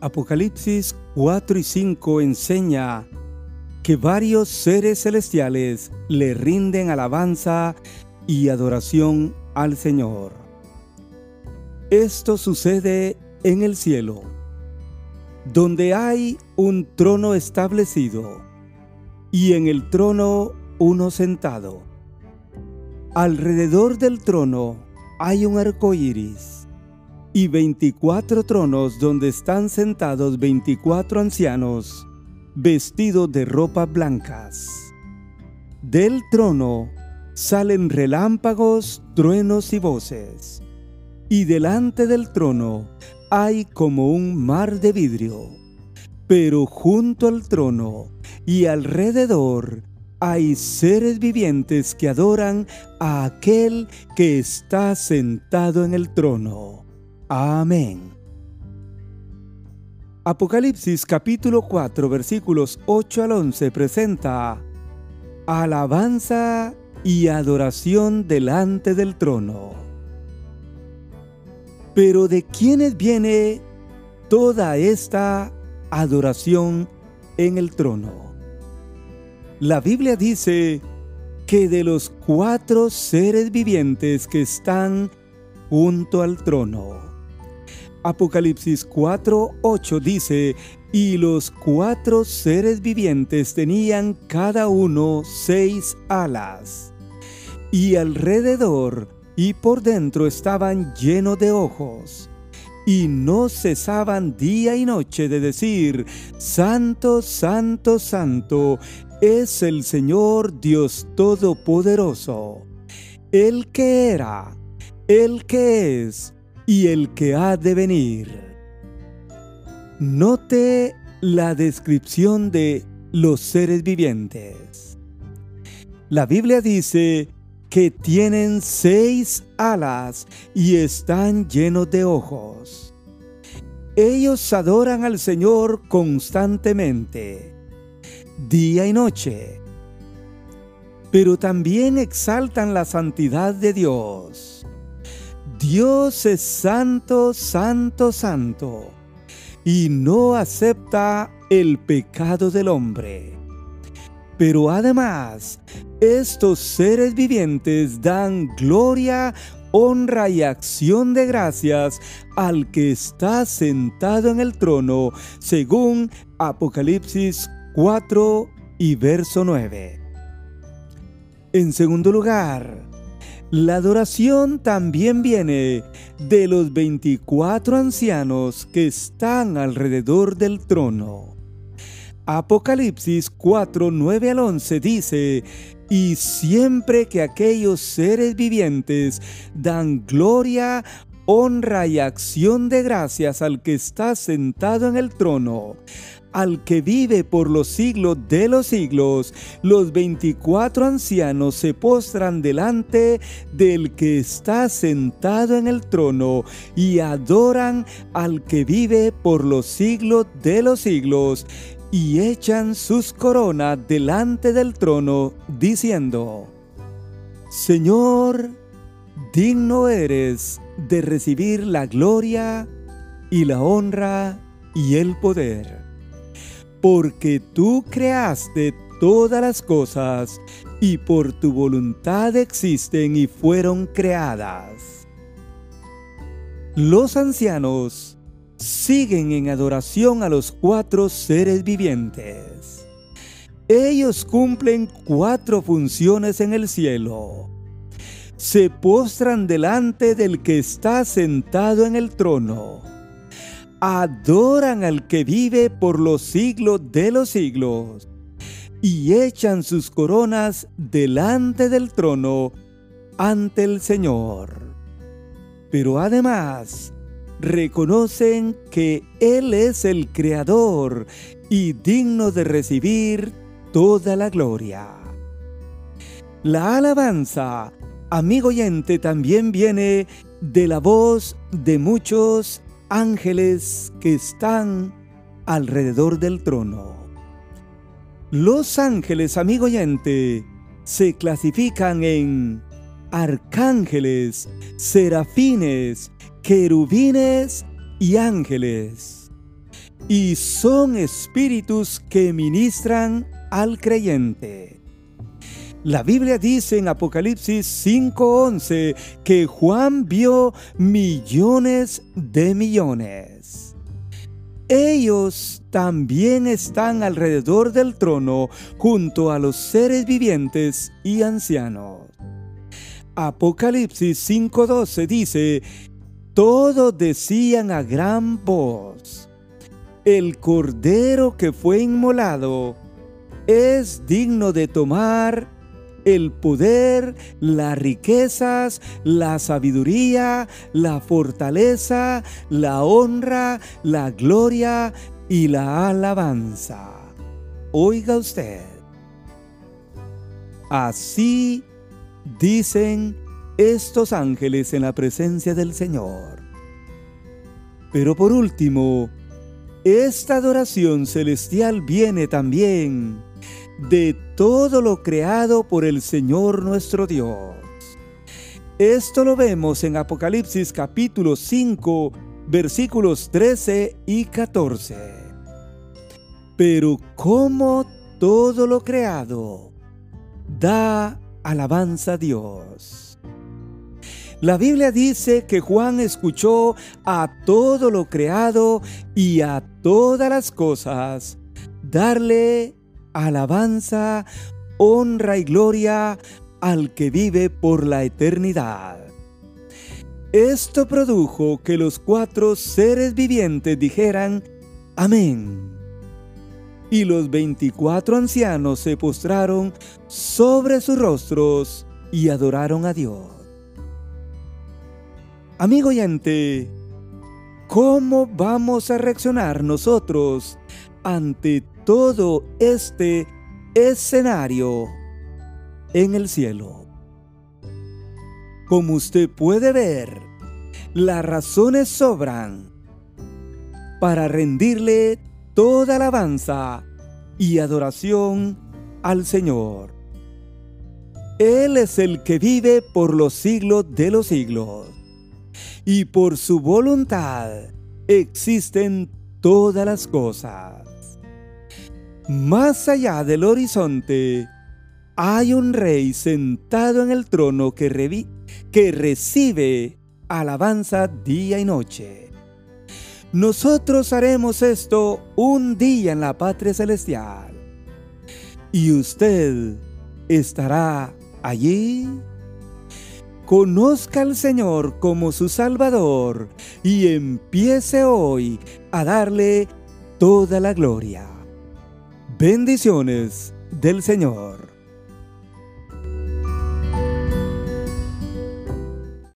Apocalipsis 4 y 5 enseña que varios seres celestiales le rinden alabanza y adoración al Señor. Esto sucede en el cielo, donde hay un trono establecido y en el trono uno sentado. Alrededor del trono hay un arco iris y veinticuatro tronos donde están sentados veinticuatro ancianos vestidos de ropas blancas. Del trono salen relámpagos, truenos y voces, y delante del trono hay como un mar de vidrio, pero junto al trono y alrededor hay seres vivientes que adoran a aquel que está sentado en el trono. Amén. Apocalipsis capítulo 4 versículos 8 al 11 presenta alabanza y adoración delante del trono. Pero ¿de quiénes viene toda esta adoración en el trono? La Biblia dice que de los cuatro seres vivientes que están junto al trono. Apocalipsis 4:8 dice, y los cuatro seres vivientes tenían cada uno seis alas, y alrededor y por dentro estaban llenos de ojos, y no cesaban día y noche de decir, Santo, Santo, Santo, es el Señor Dios Todopoderoso, el que era, el que es, y el que ha de venir. Note la descripción de los seres vivientes. La Biblia dice que tienen seis alas y están llenos de ojos. Ellos adoran al Señor constantemente, día y noche, pero también exaltan la santidad de Dios. Dios es santo, santo, santo, y no acepta el pecado del hombre. Pero además, estos seres vivientes dan gloria, honra y acción de gracias al que está sentado en el trono, según Apocalipsis 4 y verso 9. En segundo lugar, la adoración también viene de los 24 ancianos que están alrededor del trono. Apocalipsis 4, 9 al 11 dice, y siempre que aquellos seres vivientes dan gloria, honra y acción de gracias al que está sentado en el trono, al que vive por los siglos de los siglos, los veinticuatro ancianos se postran delante del que está sentado en el trono y adoran al que vive por los siglos de los siglos y echan sus coronas delante del trono, diciendo, Señor, digno eres de recibir la gloria y la honra y el poder porque tú creaste todas las cosas y por tu voluntad existen y fueron creadas. Los ancianos siguen en adoración a los cuatro seres vivientes. Ellos cumplen cuatro funciones en el cielo. Se postran delante del que está sentado en el trono adoran al que vive por los siglos de los siglos y echan sus coronas delante del trono ante el Señor. Pero además reconocen que Él es el Creador y digno de recibir toda la gloria. La alabanza, amigo oyente, también viene de la voz de muchos ángeles que están alrededor del trono. Los ángeles, amigo oyente, se clasifican en arcángeles, serafines, querubines y ángeles. y son espíritus que ministran al creyente. La Biblia dice en Apocalipsis 5:11 que Juan vio millones de millones. Ellos también están alrededor del trono junto a los seres vivientes y ancianos. Apocalipsis 5:12 dice, todos decían a gran voz, el cordero que fue inmolado es digno de tomar el poder, las riquezas, la sabiduría, la fortaleza, la honra, la gloria y la alabanza. Oiga usted. Así dicen estos ángeles en la presencia del Señor. Pero por último, esta adoración celestial viene también de todo lo creado por el Señor nuestro Dios. Esto lo vemos en Apocalipsis capítulo 5, versículos 13 y 14. Pero como todo lo creado da alabanza a Dios. La Biblia dice que Juan escuchó a todo lo creado y a todas las cosas darle alabanza, honra y gloria al que vive por la eternidad. Esto produjo que los cuatro seres vivientes dijeran, Amén. Y los veinticuatro ancianos se postraron sobre sus rostros y adoraron a Dios. Amigo oyente, ¿cómo vamos a reaccionar nosotros ante todo este escenario en el cielo. Como usted puede ver, las razones sobran para rendirle toda alabanza y adoración al Señor. Él es el que vive por los siglos de los siglos, y por su voluntad existen todas las cosas. Más allá del horizonte hay un rey sentado en el trono que, recibe alabanza día y noche. Nosotros haremos esto un día en la patria celestial. ¿Y usted estará allí? Conozca al Señor como su Salvador y empiece hoy a darle toda la gloria. Bendiciones del Señor.